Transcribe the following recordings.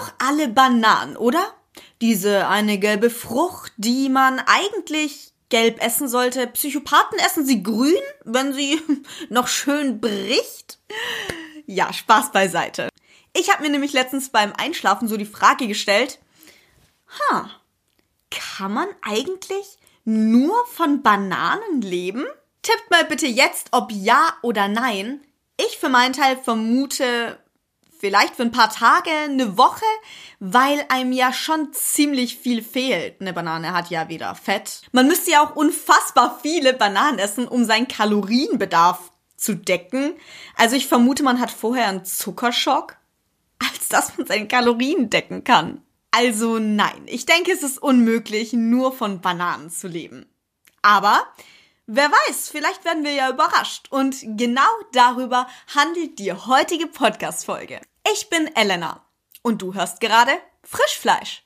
doch alle Bananen, oder? Diese eine gelbe Frucht, die man eigentlich gelb essen sollte. Psychopathen essen sie grün, wenn sie noch schön bricht. Ja, Spaß beiseite. Ich habe mir nämlich letztens beim Einschlafen so die Frage gestellt, ha, kann man eigentlich nur von Bananen leben? Tippt mal bitte jetzt, ob ja oder nein. Ich für meinen Teil vermute vielleicht für ein paar Tage, eine Woche, weil einem ja schon ziemlich viel fehlt. Eine Banane hat ja wieder Fett. Man müsste ja auch unfassbar viele Bananen essen, um seinen Kalorienbedarf zu decken. Also ich vermute, man hat vorher einen Zuckerschock, als dass man seine Kalorien decken kann. Also nein, ich denke, es ist unmöglich, nur von Bananen zu leben. Aber wer weiß, vielleicht werden wir ja überrascht. Und genau darüber handelt die heutige Podcast-Folge. Ich bin Elena und du hörst gerade Frischfleisch.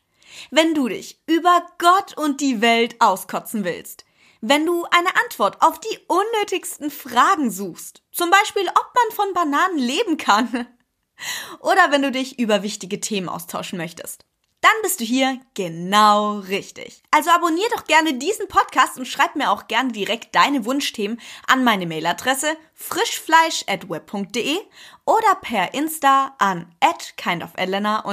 Wenn du dich über Gott und die Welt auskotzen willst, wenn du eine Antwort auf die unnötigsten Fragen suchst, zum Beispiel ob man von Bananen leben kann, oder wenn du dich über wichtige Themen austauschen möchtest, dann bist du hier genau richtig. Also abonnier doch gerne diesen Podcast und schreib mir auch gerne direkt deine Wunschthemen an meine Mailadresse frischfleisch@web.de oder per Insta an @kindofelena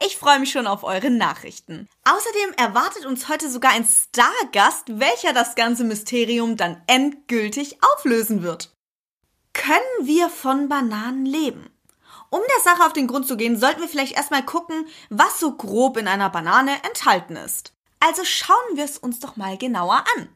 Ich freue mich schon auf eure Nachrichten. Außerdem erwartet uns heute sogar ein Stargast, welcher das ganze Mysterium dann endgültig auflösen wird. Können wir von Bananen leben? Um der Sache auf den Grund zu gehen, sollten wir vielleicht erstmal gucken, was so grob in einer Banane enthalten ist. Also schauen wir es uns doch mal genauer an.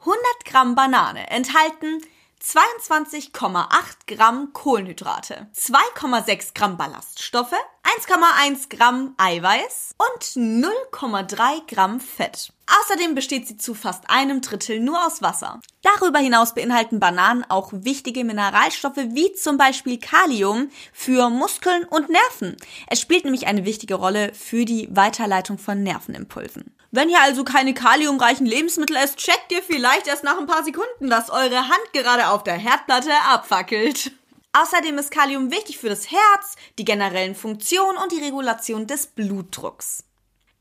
100 Gramm Banane enthalten 22,8 Gramm Kohlenhydrate, 2,6 Gramm Ballaststoffe, 1,1 Gramm Eiweiß und 0,3 Gramm Fett. Außerdem besteht sie zu fast einem Drittel nur aus Wasser. Darüber hinaus beinhalten Bananen auch wichtige Mineralstoffe wie zum Beispiel Kalium für Muskeln und Nerven. Es spielt nämlich eine wichtige Rolle für die Weiterleitung von Nervenimpulsen. Wenn ihr also keine kaliumreichen Lebensmittel esst, checkt ihr vielleicht erst nach ein paar Sekunden, dass eure Hand gerade auf der Herdplatte abfackelt. Außerdem ist Kalium wichtig für das Herz, die generellen Funktionen und die Regulation des Blutdrucks.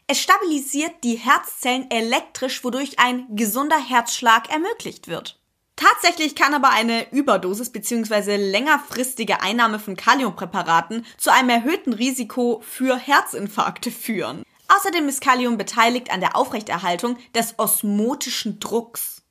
Es stabilisiert die Herzzellen elektrisch, wodurch ein gesunder Herzschlag ermöglicht wird. Tatsächlich kann aber eine Überdosis bzw. längerfristige Einnahme von Kaliumpräparaten zu einem erhöhten Risiko für Herzinfarkte führen. Außerdem ist Kalium beteiligt an der Aufrechterhaltung des osmotischen Drucks.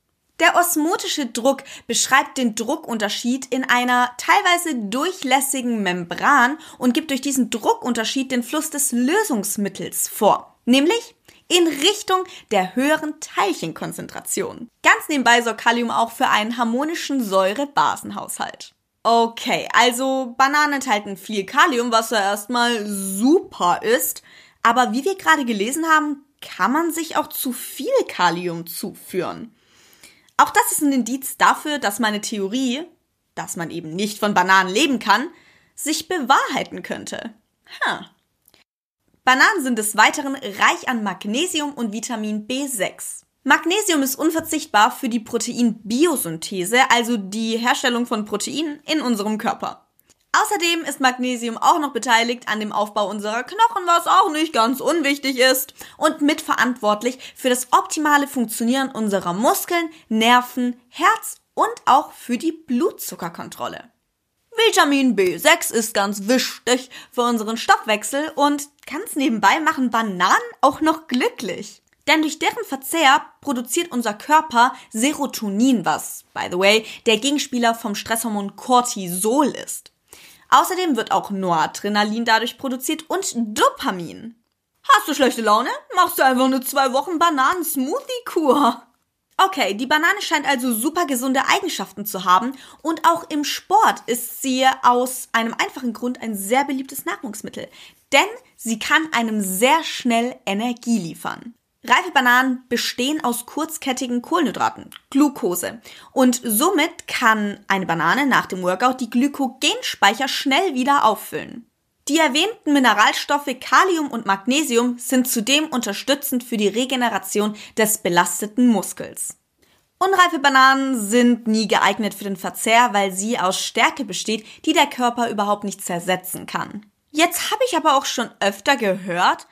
Der osmotische Druck beschreibt den Druckunterschied in einer teilweise durchlässigen Membran und gibt durch diesen Druckunterschied den Fluss des Lösungsmittels vor, nämlich in Richtung der höheren Teilchenkonzentration. Ganz nebenbei sorgt Kalium auch für einen harmonischen Säure-Basenhaushalt. Okay, also Bananen enthalten viel Kalium, was ja erstmal super ist, aber wie wir gerade gelesen haben, kann man sich auch zu viel Kalium zuführen. Auch das ist ein Indiz dafür, dass meine Theorie, dass man eben nicht von Bananen leben kann, sich bewahrheiten könnte. Ha. Bananen sind des Weiteren reich an Magnesium und Vitamin B6. Magnesium ist unverzichtbar für die Proteinbiosynthese, also die Herstellung von Proteinen in unserem Körper. Außerdem ist Magnesium auch noch beteiligt an dem Aufbau unserer Knochen, was auch nicht ganz unwichtig ist und mitverantwortlich für das optimale Funktionieren unserer Muskeln, Nerven, Herz und auch für die Blutzuckerkontrolle. Vitamin B6 ist ganz wichtig für unseren Stoffwechsel und ganz nebenbei machen Bananen auch noch glücklich. Denn durch deren Verzehr produziert unser Körper Serotonin, was, by the way, der Gegenspieler vom Stresshormon Cortisol ist. Außerdem wird auch Noradrenalin dadurch produziert und Dopamin. Hast du schlechte Laune? Machst du einfach eine zwei Wochen Bananen-Smoothie-Kur. Okay, die Banane scheint also super gesunde Eigenschaften zu haben und auch im Sport ist sie aus einem einfachen Grund ein sehr beliebtes Nahrungsmittel, denn sie kann einem sehr schnell Energie liefern. Reife Bananen bestehen aus kurzkettigen Kohlenhydraten, Glucose. Und somit kann eine Banane nach dem Workout die Glykogenspeicher schnell wieder auffüllen. Die erwähnten Mineralstoffe Kalium und Magnesium sind zudem unterstützend für die Regeneration des belasteten Muskels. Unreife Bananen sind nie geeignet für den Verzehr, weil sie aus Stärke besteht, die der Körper überhaupt nicht zersetzen kann. Jetzt habe ich aber auch schon öfter gehört,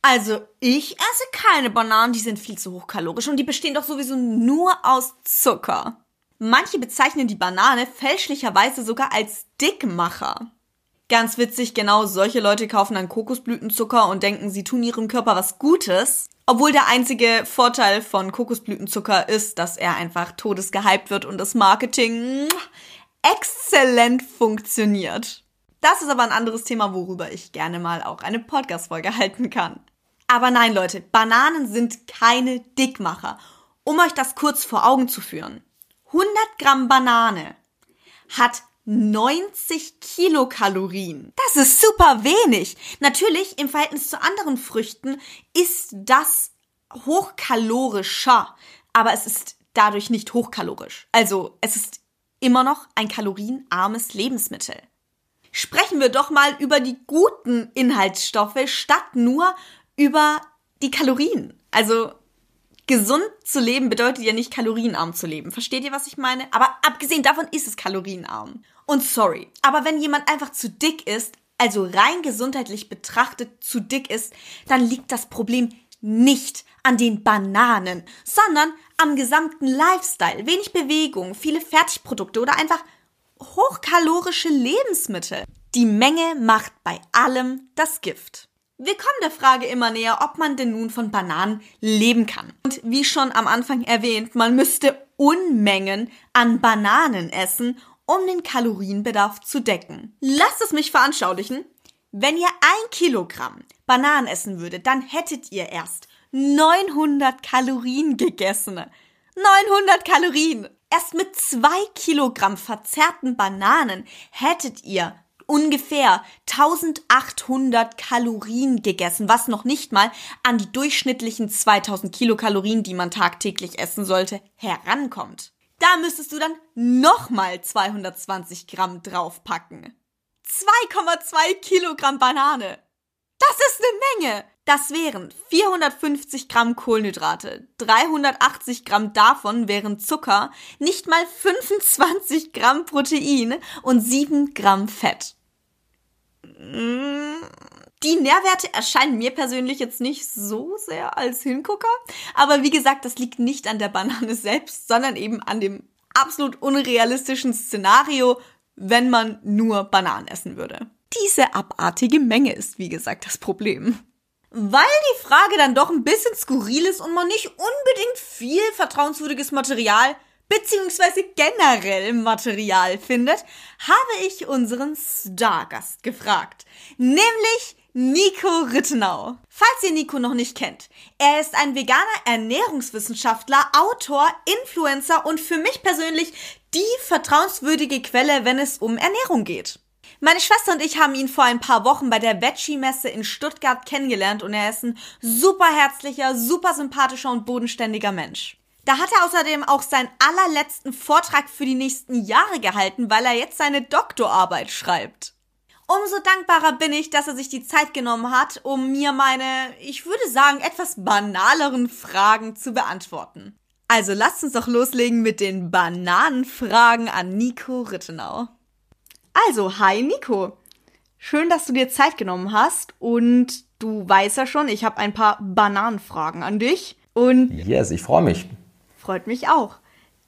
also ich esse keine Bananen, die sind viel zu hochkalorisch und die bestehen doch sowieso nur aus Zucker. Manche bezeichnen die Banane fälschlicherweise sogar als Dickmacher. Ganz witzig, genau solche Leute kaufen dann Kokosblütenzucker und denken, sie tun ihrem Körper was Gutes. Obwohl der einzige Vorteil von Kokosblütenzucker ist, dass er einfach todesgehypt wird und das Marketing exzellent funktioniert. Das ist aber ein anderes Thema, worüber ich gerne mal auch eine Podcast-Folge halten kann. Aber nein, Leute, Bananen sind keine Dickmacher. Um euch das kurz vor Augen zu führen. 100 Gramm Banane hat 90 Kilokalorien. Das ist super wenig. Natürlich, im Verhältnis zu anderen Früchten ist das hochkalorischer, aber es ist dadurch nicht hochkalorisch. Also, es ist immer noch ein kalorienarmes Lebensmittel. Sprechen wir doch mal über die guten Inhaltsstoffe statt nur über die Kalorien. Also, gesund zu leben bedeutet ja nicht kalorienarm zu leben. Versteht ihr, was ich meine? Aber abgesehen davon ist es kalorienarm. Und sorry, aber wenn jemand einfach zu dick ist, also rein gesundheitlich betrachtet zu dick ist, dann liegt das Problem nicht an den Bananen, sondern am gesamten Lifestyle. Wenig Bewegung, viele Fertigprodukte oder einfach hochkalorische Lebensmittel. Die Menge macht bei allem das Gift. Wir kommen der Frage immer näher, ob man denn nun von Bananen leben kann. Und wie schon am Anfang erwähnt, man müsste Unmengen an Bananen essen, um den Kalorienbedarf zu decken. Lasst es mich veranschaulichen. Wenn ihr ein Kilogramm Bananen essen würdet, dann hättet ihr erst 900 Kalorien gegessen. 900 Kalorien! Erst mit zwei Kilogramm verzerrten Bananen hättet ihr ungefähr 1800 Kalorien gegessen, was noch nicht mal an die durchschnittlichen 2000 Kilokalorien, die man tagtäglich essen sollte, herankommt. Da müsstest du dann nochmal 220 Gramm draufpacken. 2,2 Kilogramm Banane. Das ist eine Menge. Das wären 450 Gramm Kohlenhydrate, 380 Gramm davon wären Zucker, nicht mal 25 Gramm Protein und 7 Gramm Fett. Die Nährwerte erscheinen mir persönlich jetzt nicht so sehr als Hingucker, aber wie gesagt, das liegt nicht an der Banane selbst, sondern eben an dem absolut unrealistischen Szenario, wenn man nur Bananen essen würde. Diese abartige Menge ist, wie gesagt, das Problem. Weil die Frage dann doch ein bisschen skurril ist und man nicht unbedingt viel vertrauenswürdiges Material beziehungsweise generell Material findet, habe ich unseren Stargast gefragt. Nämlich Nico Rittenau. Falls ihr Nico noch nicht kennt, er ist ein veganer Ernährungswissenschaftler, Autor, Influencer und für mich persönlich die vertrauenswürdige Quelle, wenn es um Ernährung geht. Meine Schwester und ich haben ihn vor ein paar Wochen bei der Veggie-Messe in Stuttgart kennengelernt und er ist ein super herzlicher, super sympathischer und bodenständiger Mensch. Da hat er außerdem auch seinen allerletzten Vortrag für die nächsten Jahre gehalten, weil er jetzt seine Doktorarbeit schreibt. Umso dankbarer bin ich, dass er sich die Zeit genommen hat, um mir meine, ich würde sagen, etwas banaleren Fragen zu beantworten. Also lasst uns doch loslegen mit den Bananenfragen an Nico Rittenau. Also, hi Nico. Schön, dass du dir Zeit genommen hast und du weißt ja schon, ich habe ein paar Bananenfragen an dich. Und yes, ich freue mich. Freut mich auch.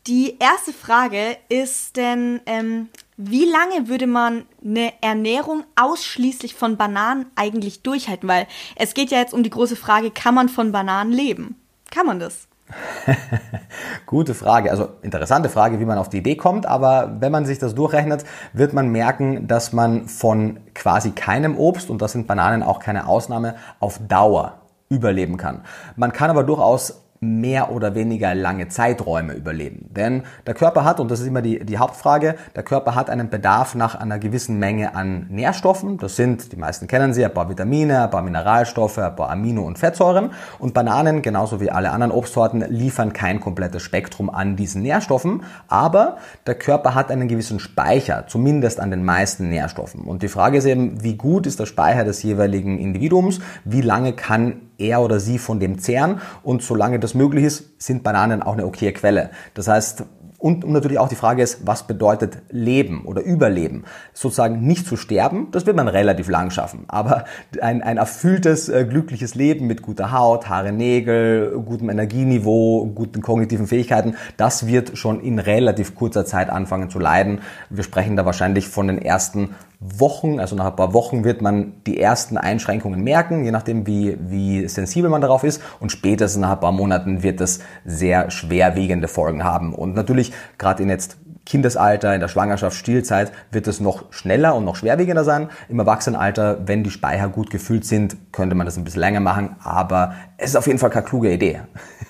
Die erste Frage ist denn, ähm, wie lange würde man eine Ernährung ausschließlich von Bananen eigentlich durchhalten? Weil es geht ja jetzt um die große Frage, kann man von Bananen leben? Kann man das? Gute Frage, also interessante Frage, wie man auf die Idee kommt, aber wenn man sich das durchrechnet, wird man merken, dass man von quasi keinem Obst, und das sind Bananen auch keine Ausnahme, auf Dauer überleben kann. Man kann aber durchaus mehr oder weniger lange Zeiträume überleben. Denn der Körper hat, und das ist immer die, die Hauptfrage, der Körper hat einen Bedarf nach einer gewissen Menge an Nährstoffen. Das sind, die meisten kennen sie, ein paar Vitamine, ein paar Mineralstoffe, ein paar Amino- und Fettsäuren. Und Bananen, genauso wie alle anderen Obstsorten, liefern kein komplettes Spektrum an diesen Nährstoffen. Aber der Körper hat einen gewissen Speicher, zumindest an den meisten Nährstoffen. Und die Frage ist eben, wie gut ist der Speicher des jeweiligen Individuums? Wie lange kann er oder sie von dem zehren und solange das möglich ist, sind Bananen auch eine okaye Quelle. Das heißt, und, natürlich auch die Frage ist, was bedeutet Leben oder Überleben? Sozusagen nicht zu sterben, das wird man relativ lang schaffen. Aber ein, ein erfülltes, äh, glückliches Leben mit guter Haut, Haare, Nägel, gutem Energieniveau, guten kognitiven Fähigkeiten, das wird schon in relativ kurzer Zeit anfangen zu leiden. Wir sprechen da wahrscheinlich von den ersten Wochen, also nach ein paar Wochen wird man die ersten Einschränkungen merken, je nachdem wie, wie sensibel man darauf ist und spätestens nach ein paar Monaten wird es sehr schwerwiegende Folgen haben. Und natürlich gerade in jetzt Kindesalter, in der Schwangerschaft, Stillzeit wird es noch schneller und noch schwerwiegender sein. Im Erwachsenenalter, wenn die Speicher gut gefüllt sind, könnte man das ein bisschen länger machen, aber es ist auf jeden Fall keine kluge Idee.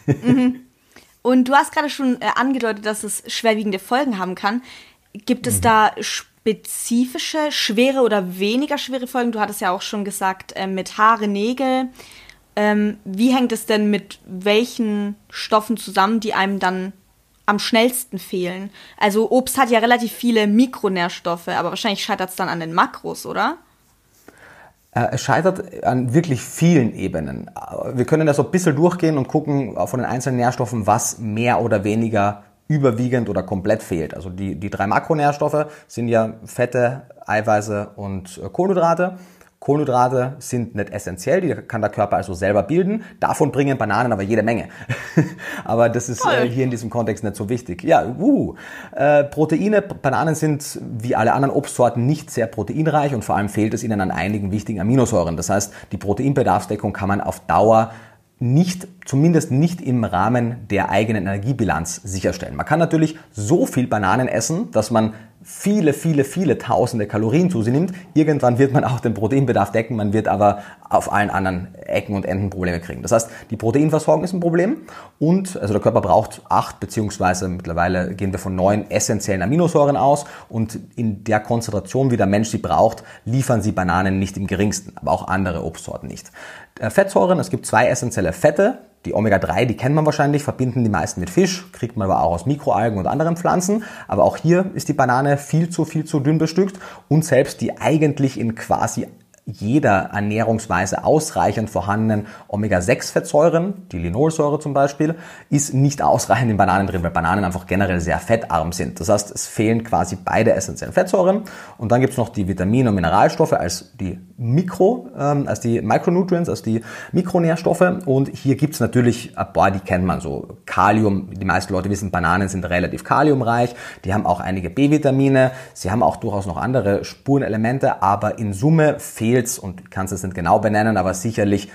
Mhm. Und du hast gerade schon äh, angedeutet, dass es schwerwiegende Folgen haben kann. Gibt es mhm. da spezifische, schwere oder weniger schwere Folgen? Du hattest ja auch schon gesagt, äh, mit Haare, Nägel. Ähm, wie hängt es denn mit welchen Stoffen zusammen, die einem dann am schnellsten fehlen? Also Obst hat ja relativ viele Mikronährstoffe, aber wahrscheinlich scheitert es dann an den Makros, oder? Äh, es scheitert an wirklich vielen Ebenen. Wir können da so ein bisschen durchgehen und gucken von den einzelnen Nährstoffen, was mehr oder weniger überwiegend oder komplett fehlt. Also die, die drei Makronährstoffe sind ja Fette, Eiweiße und äh, Kohlenhydrate. Kohlenhydrate sind nicht essentiell, die kann der Körper also selber bilden. Davon bringen Bananen aber jede Menge. aber das ist äh, hier in diesem Kontext nicht so wichtig. Ja, uh, äh, Proteine, Bananen sind wie alle anderen Obstsorten nicht sehr proteinreich und vor allem fehlt es ihnen an einigen wichtigen Aminosäuren. Das heißt, die Proteinbedarfsdeckung kann man auf Dauer nicht, zumindest nicht im Rahmen der eigenen Energiebilanz sicherstellen. Man kann natürlich so viel Bananen essen, dass man viele, viele, viele tausende Kalorien zu sich nimmt. Irgendwann wird man auch den Proteinbedarf decken, man wird aber auf allen anderen Ecken und Enden Probleme kriegen. Das heißt, die Proteinversorgung ist ein Problem und also der Körper braucht acht beziehungsweise mittlerweile gehen wir von neun essentiellen Aminosäuren aus und in der Konzentration, wie der Mensch sie braucht, liefern sie Bananen nicht im geringsten, aber auch andere Obstsorten nicht. Äh, Fettsäuren, es gibt zwei essentielle Fette, die Omega-3, die kennt man wahrscheinlich, verbinden die meisten mit Fisch, kriegt man aber auch aus Mikroalgen und anderen Pflanzen. Aber auch hier ist die Banane viel zu, viel zu dünn bestückt und selbst die eigentlich in quasi jeder Ernährungsweise ausreichend vorhandenen Omega-6-Fettsäuren, die Linolsäure zum Beispiel, ist nicht ausreichend in Bananen drin, weil Bananen einfach generell sehr fettarm sind. Das heißt, es fehlen quasi beide essentiellen Fettsäuren. Und dann gibt's noch die Vitamine und Mineralstoffe als die Mikro, ähm, als die Micronutrients, als die Mikronährstoffe. Und hier gibt's natürlich ein paar, die kennt man so. Kalium, die meisten Leute wissen, Bananen sind relativ kaliumreich. Die haben auch einige B-Vitamine. Sie haben auch durchaus noch andere Spurenelemente, aber in Summe fehlen Deals und kannst es nicht genau benennen, aber sicherlich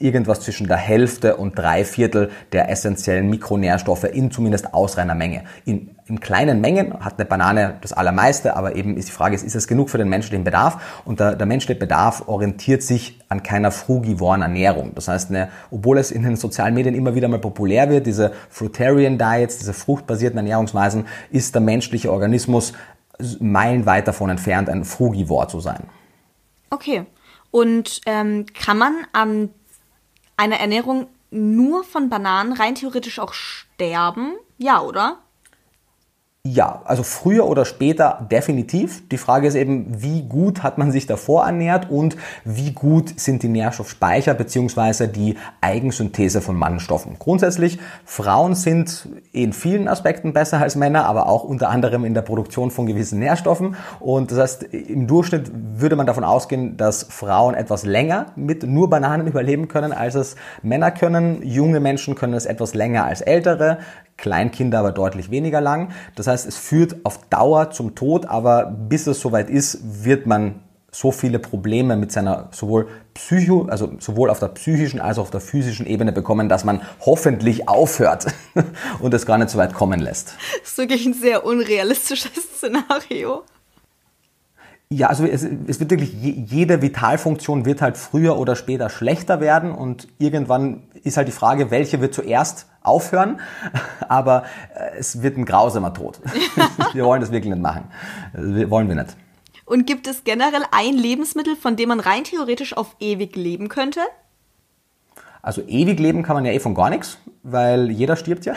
irgendwas zwischen der Hälfte und drei Viertel der essentiellen Mikronährstoffe in zumindest ausreiner Menge. In, in kleinen Mengen hat eine Banane das allermeiste, aber eben ist die Frage, ist, ist es genug für den menschlichen Bedarf? Und der, der menschliche Bedarf orientiert sich an keiner frugivoren Ernährung. Das heißt, eine, obwohl es in den sozialen Medien immer wieder mal populär wird, diese Fruitarian Diets, diese fruchtbasierten Ernährungsweisen, ist der menschliche Organismus meilenweit davon entfernt, ein Frugivor zu sein. Okay. Und ähm, kann man an einer Ernährung nur von Bananen rein theoretisch auch sterben? Ja, oder? Ja, also früher oder später definitiv. Die Frage ist eben, wie gut hat man sich davor ernährt und wie gut sind die Nährstoffspeicher beziehungsweise die Eigensynthese von Mannstoffen. Grundsätzlich, Frauen sind in vielen Aspekten besser als Männer, aber auch unter anderem in der Produktion von gewissen Nährstoffen. Und das heißt, im Durchschnitt würde man davon ausgehen, dass Frauen etwas länger mit nur Bananen überleben können, als es Männer können. Junge Menschen können es etwas länger als ältere. Kleinkinder aber deutlich weniger lang. Das heißt, es führt auf Dauer zum Tod, aber bis es soweit ist, wird man so viele Probleme mit seiner sowohl Psycho, also sowohl auf der psychischen als auch auf der physischen Ebene bekommen, dass man hoffentlich aufhört und es gar nicht so weit kommen lässt. Das ist wirklich ein sehr unrealistisches Szenario. Ja, also es, es wird wirklich, jede Vitalfunktion wird halt früher oder später schlechter werden und irgendwann ist halt die Frage, welche wird zuerst aufhören, aber äh, es wird ein grausamer Tod. wir wollen das wirklich nicht machen. Das wollen wir nicht. Und gibt es generell ein Lebensmittel, von dem man rein theoretisch auf ewig leben könnte? Also ewig leben kann man ja eh von gar nichts, weil jeder stirbt ja.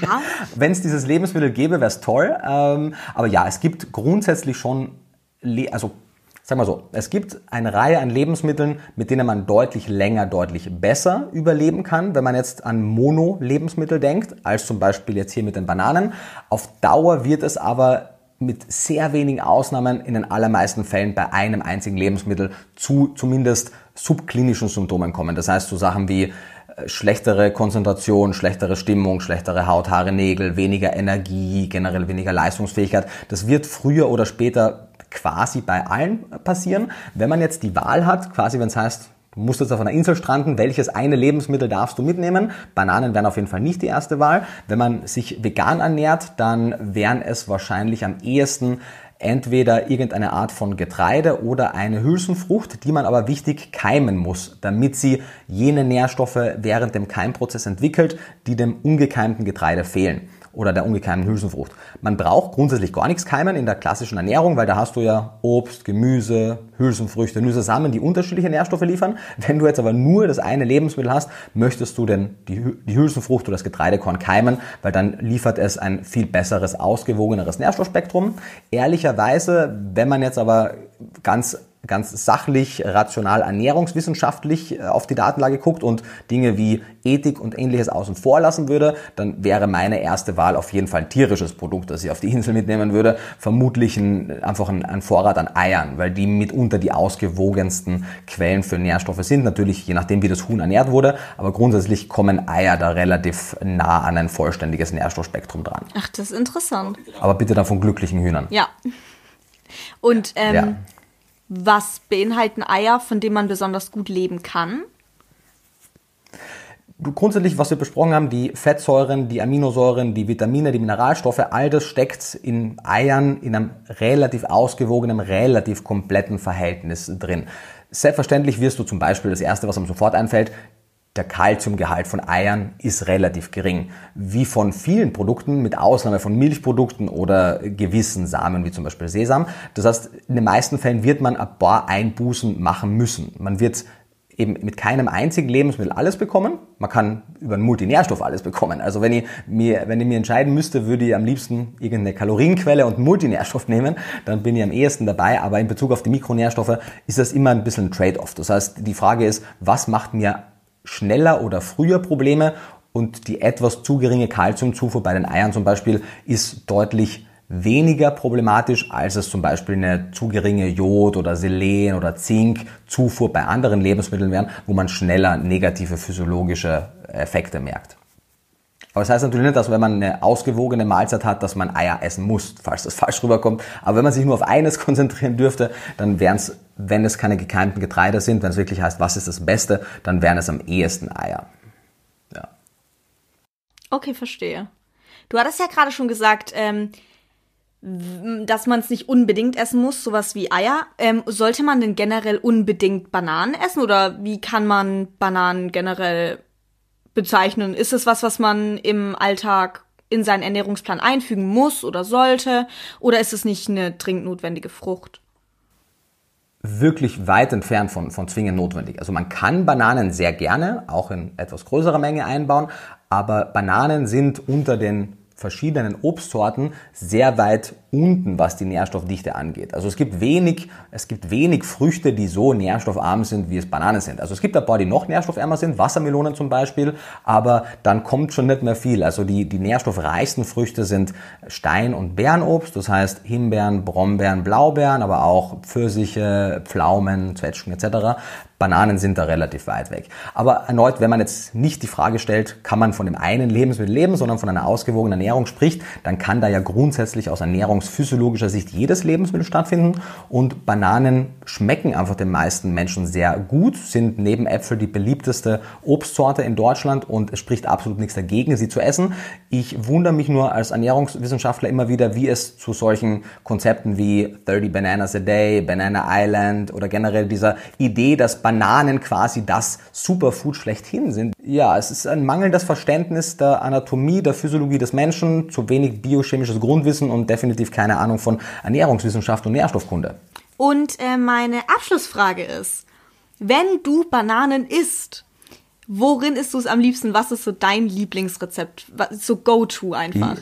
ja. Wenn es dieses Lebensmittel gäbe, wäre es toll. Ähm, aber ja, es gibt grundsätzlich schon also Sag mal so, es gibt eine Reihe an Lebensmitteln, mit denen man deutlich länger, deutlich besser überleben kann, wenn man jetzt an Mono-Lebensmittel denkt, als zum Beispiel jetzt hier mit den Bananen. Auf Dauer wird es aber mit sehr wenigen Ausnahmen in den allermeisten Fällen bei einem einzigen Lebensmittel zu zumindest subklinischen Symptomen kommen. Das heißt, so Sachen wie äh, schlechtere Konzentration, schlechtere Stimmung, schlechtere Haut, Haare, Nägel, weniger Energie, generell weniger Leistungsfähigkeit. Das wird früher oder später quasi bei allen passieren. Wenn man jetzt die Wahl hat, quasi wenn es heißt, du musst jetzt auf einer Insel stranden, welches eine Lebensmittel darfst du mitnehmen? Bananen wären auf jeden Fall nicht die erste Wahl. Wenn man sich vegan ernährt, dann wären es wahrscheinlich am ehesten entweder irgendeine Art von Getreide oder eine Hülsenfrucht, die man aber wichtig keimen muss, damit sie jene Nährstoffe während dem Keimprozess entwickelt, die dem ungekeimten Getreide fehlen oder der ungekeimten Hülsenfrucht. Man braucht grundsätzlich gar nichts keimen in der klassischen Ernährung, weil da hast du ja Obst, Gemüse, Hülsenfrüchte, Nüsse, Samen, die unterschiedliche Nährstoffe liefern. Wenn du jetzt aber nur das eine Lebensmittel hast, möchtest du denn die, die Hülsenfrucht oder das Getreidekorn keimen, weil dann liefert es ein viel besseres, ausgewogeneres Nährstoffspektrum. Ehrlicherweise, wenn man jetzt aber ganz ganz sachlich, rational, ernährungswissenschaftlich äh, auf die Datenlage guckt und Dinge wie Ethik und ähnliches außen vor lassen würde, dann wäre meine erste Wahl auf jeden Fall ein tierisches Produkt, das ich auf die Insel mitnehmen würde. Vermutlich ein, einfach ein, ein Vorrat an Eiern, weil die mitunter die ausgewogensten Quellen für Nährstoffe sind. Natürlich je nachdem, wie das Huhn ernährt wurde, aber grundsätzlich kommen Eier da relativ nah an ein vollständiges Nährstoffspektrum dran. Ach, das ist interessant. Aber bitte dann von glücklichen Hühnern. Ja. Und ähm, ja. Was beinhalten Eier, von denen man besonders gut leben kann? Grundsätzlich, was wir besprochen haben, die Fettsäuren, die Aminosäuren, die Vitamine, die Mineralstoffe, all das steckt in Eiern in einem relativ ausgewogenen, relativ kompletten Verhältnis drin. Selbstverständlich wirst du zum Beispiel, das erste, was einem sofort einfällt, der Kalziumgehalt von Eiern ist relativ gering. Wie von vielen Produkten, mit Ausnahme von Milchprodukten oder gewissen Samen, wie zum Beispiel Sesam. Das heißt, in den meisten Fällen wird man ein paar Einbußen machen müssen. Man wird eben mit keinem einzigen Lebensmittel alles bekommen. Man kann über einen Multinährstoff alles bekommen. Also wenn ich mir, wenn ich mir entscheiden müsste, würde ich am liebsten irgendeine Kalorienquelle und Multinährstoff nehmen, dann bin ich am ehesten dabei. Aber in Bezug auf die Mikronährstoffe ist das immer ein bisschen ein Trade-off. Das heißt, die Frage ist, was macht mir schneller oder früher Probleme und die etwas zu geringe Kalziumzufuhr bei den Eiern zum Beispiel ist deutlich weniger problematisch, als es zum Beispiel eine zu geringe Jod- oder Selen- oder Zinkzufuhr bei anderen Lebensmitteln wären, wo man schneller negative physiologische Effekte merkt. Aber das heißt natürlich nicht, dass wenn man eine ausgewogene Mahlzeit hat, dass man Eier essen muss, falls das falsch rüberkommt. Aber wenn man sich nur auf eines konzentrieren dürfte, dann wären es, wenn es keine gekeimten Getreide sind, wenn es wirklich heißt, was ist das Beste, dann wären es am ehesten Eier. Ja. Okay, verstehe. Du hattest ja gerade schon gesagt, ähm, dass man es nicht unbedingt essen muss, sowas wie Eier. Ähm, sollte man denn generell unbedingt Bananen essen oder wie kann man Bananen generell bezeichnen? Ist es was, was man im Alltag in seinen Ernährungsplan einfügen muss oder sollte? Oder ist es nicht eine dringend notwendige Frucht? Wirklich weit entfernt von, von zwingend notwendig. Also man kann Bananen sehr gerne, auch in etwas größerer Menge einbauen, aber Bananen sind unter den verschiedenen Obstsorten sehr weit unten, was die Nährstoffdichte angeht. Also es gibt wenig, es gibt wenig Früchte, die so nährstoffarm sind, wie es Bananen sind. Also es gibt ein paar, die noch nährstoffärmer sind, Wassermelonen zum Beispiel, aber dann kommt schon nicht mehr viel. Also die, die nährstoffreichsten Früchte sind Stein- und Beerenobst, das heißt Himbeeren, Brombeeren, Blaubeeren, aber auch Pfirsiche, Pflaumen, Zwetschgen etc. Bananen sind da relativ weit weg. Aber erneut, wenn man jetzt nicht die Frage stellt, kann man von dem einen Lebensmittel leben, sondern von einer ausgewogenen Ernährung spricht, dann kann da ja grundsätzlich aus ernährungsphysiologischer Sicht jedes Lebensmittel stattfinden. Und Bananen schmecken einfach den meisten Menschen sehr gut, sind neben Äpfel die beliebteste Obstsorte in Deutschland und es spricht absolut nichts dagegen, sie zu essen. Ich wundere mich nur als Ernährungswissenschaftler immer wieder, wie es zu solchen Konzepten wie 30 Bananas a Day, Banana Island oder generell dieser Idee, dass Bananen quasi das Superfood schlechthin sind. Ja, es ist ein mangelndes Verständnis der Anatomie, der Physiologie des Menschen, zu wenig biochemisches Grundwissen und definitiv keine Ahnung von Ernährungswissenschaft und Nährstoffkunde. Und äh, meine Abschlussfrage ist, wenn du Bananen isst, worin isst du es am liebsten? Was ist so dein Lieblingsrezept? Was so Go-To einfach?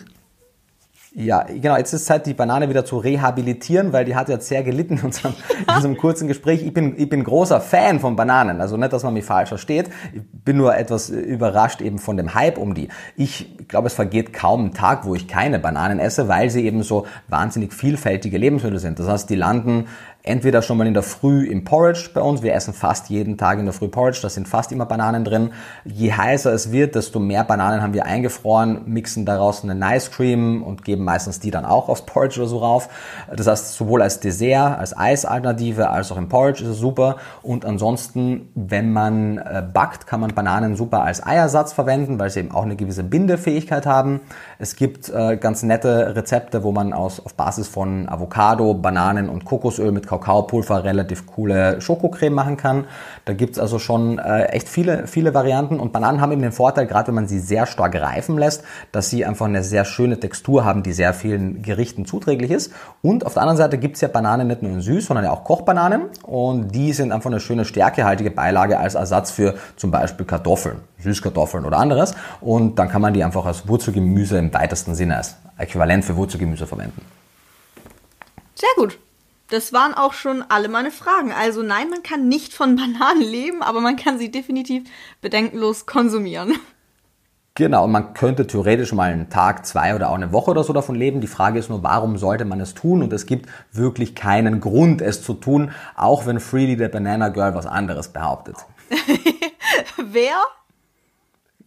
Ja, genau, jetzt ist Zeit, die Banane wieder zu rehabilitieren, weil die hat jetzt sehr gelitten in unserem, in unserem kurzen Gespräch. Ich bin, ich bin großer Fan von Bananen, also nicht, dass man mich falsch versteht. Ich bin nur etwas überrascht eben von dem Hype um die. Ich glaube, es vergeht kaum ein Tag, wo ich keine Bananen esse, weil sie eben so wahnsinnig vielfältige Lebensmittel sind. Das heißt, die landen entweder schon mal in der Früh im Porridge bei uns. Wir essen fast jeden Tag in der Früh Porridge, da sind fast immer Bananen drin. Je heißer es wird, desto mehr Bananen haben wir eingefroren, mixen daraus eine Nice Cream und geben meistens die dann auch aufs Porridge oder so rauf. Das heißt, sowohl als Dessert, als Eisalternative, als auch im Porridge ist es super. Und ansonsten, wenn man äh, backt, kann man Bananen super als Eiersatz verwenden, weil sie eben auch eine gewisse Bindefähigkeit haben. Es gibt äh, ganz nette Rezepte, wo man aus, auf Basis von Avocado, Bananen und Kokosöl mit Kakaopulver relativ coole Schokocreme machen kann. Da gibt's also schon äh, echt viele, viele Varianten und Bananen haben eben den Vorteil, gerade wenn man sie sehr stark reifen lässt, dass sie einfach eine sehr schöne Textur haben, die sehr vielen Gerichten zuträglich ist. Und auf der anderen Seite gibt's ja Bananen nicht nur in süß, sondern ja auch Kochbananen und die sind einfach eine schöne stärkehaltige Beilage als Ersatz für zum Beispiel Kartoffeln, Süßkartoffeln oder anderes und dann kann man die einfach als Wurzelgemüse im weitesten Sinne als Äquivalent für Wurzelgemüse verwenden. Sehr gut. Das waren auch schon alle meine Fragen. Also nein, man kann nicht von Bananen leben, aber man kann sie definitiv bedenkenlos konsumieren. Genau, und man könnte theoretisch mal einen Tag, zwei oder auch eine Woche oder so davon leben. Die Frage ist nur, warum sollte man es tun? Und es gibt wirklich keinen Grund, es zu tun, auch wenn Freely the Banana Girl was anderes behauptet. Wer?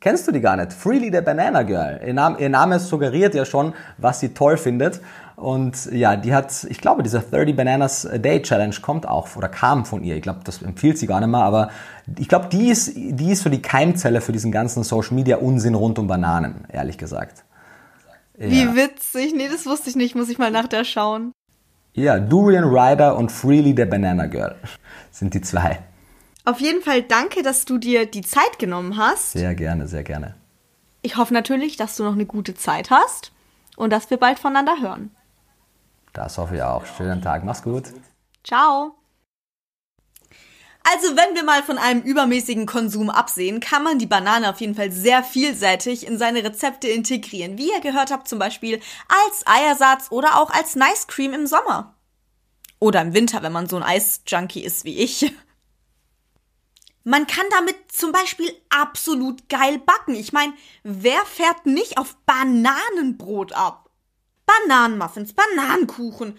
Kennst du die gar nicht? Freely the Banana Girl. Ihr Name, ihr Name suggeriert ja schon, was sie toll findet. Und ja, die hat, ich glaube, diese 30 Bananas a Day Challenge kommt auch oder kam von ihr. Ich glaube, das empfiehlt sie gar nicht mehr, aber ich glaube, die ist, die ist so die Keimzelle für diesen ganzen Social Media Unsinn rund um Bananen, ehrlich gesagt. Ja. Wie witzig. Nee, das wusste ich nicht. Muss ich mal nach der schauen. Ja, Durian Rider und Freely the Banana Girl sind die zwei. Auf jeden Fall danke, dass du dir die Zeit genommen hast. Sehr gerne, sehr gerne. Ich hoffe natürlich, dass du noch eine gute Zeit hast und dass wir bald voneinander hören. Das hoffe ich auch. Schönen Tag. Mach's gut. Ciao. Also wenn wir mal von einem übermäßigen Konsum absehen, kann man die Banane auf jeden Fall sehr vielseitig in seine Rezepte integrieren. Wie ihr gehört habt, zum Beispiel als Eiersatz oder auch als Nice Cream im Sommer. Oder im Winter, wenn man so ein Eisjunkie ist wie ich. Man kann damit zum Beispiel absolut geil backen. Ich meine, wer fährt nicht auf Bananenbrot ab? Bananenmuffins, Bananenkuchen,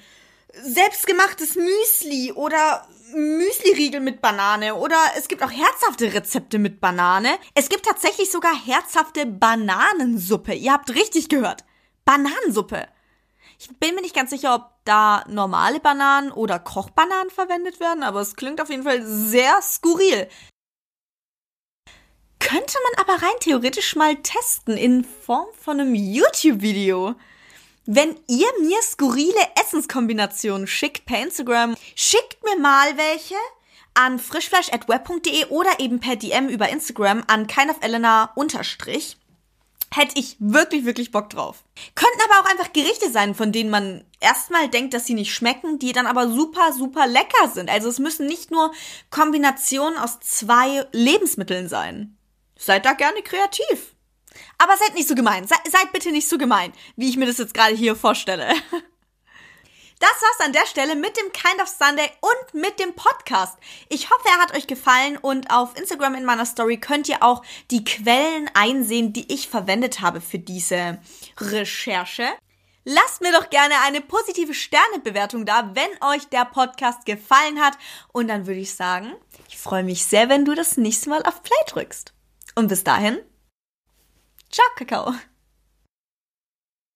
selbstgemachtes Müsli oder Müsli-Riegel mit Banane oder es gibt auch herzhafte Rezepte mit Banane. Es gibt tatsächlich sogar herzhafte Bananensuppe. Ihr habt richtig gehört. Bananensuppe. Ich bin mir nicht ganz sicher, ob da normale Bananen oder Kochbananen verwendet werden, aber es klingt auf jeden Fall sehr skurril. Könnte man aber rein theoretisch mal testen in Form von einem YouTube-Video. Wenn ihr mir skurrile Essenskombinationen schickt per Instagram, schickt mir mal welche an frischfleisch.web.de oder eben per DM über Instagram an keinofelena unterstrich. Hätte ich wirklich, wirklich Bock drauf. Könnten aber auch einfach Gerichte sein, von denen man erstmal denkt, dass sie nicht schmecken, die dann aber super, super lecker sind. Also es müssen nicht nur Kombinationen aus zwei Lebensmitteln sein. Seid da gerne kreativ. Aber seid nicht so gemein. Se seid bitte nicht so gemein, wie ich mir das jetzt gerade hier vorstelle. Das war's an der Stelle mit dem Kind of Sunday und mit dem Podcast. Ich hoffe, er hat euch gefallen und auf Instagram in meiner Story könnt ihr auch die Quellen einsehen, die ich verwendet habe für diese Recherche. Lasst mir doch gerne eine positive Sternebewertung da, wenn euch der Podcast gefallen hat. Und dann würde ich sagen, ich freue mich sehr, wenn du das nächste Mal auf Play drückst. Und bis dahin, Ciao, Kakao.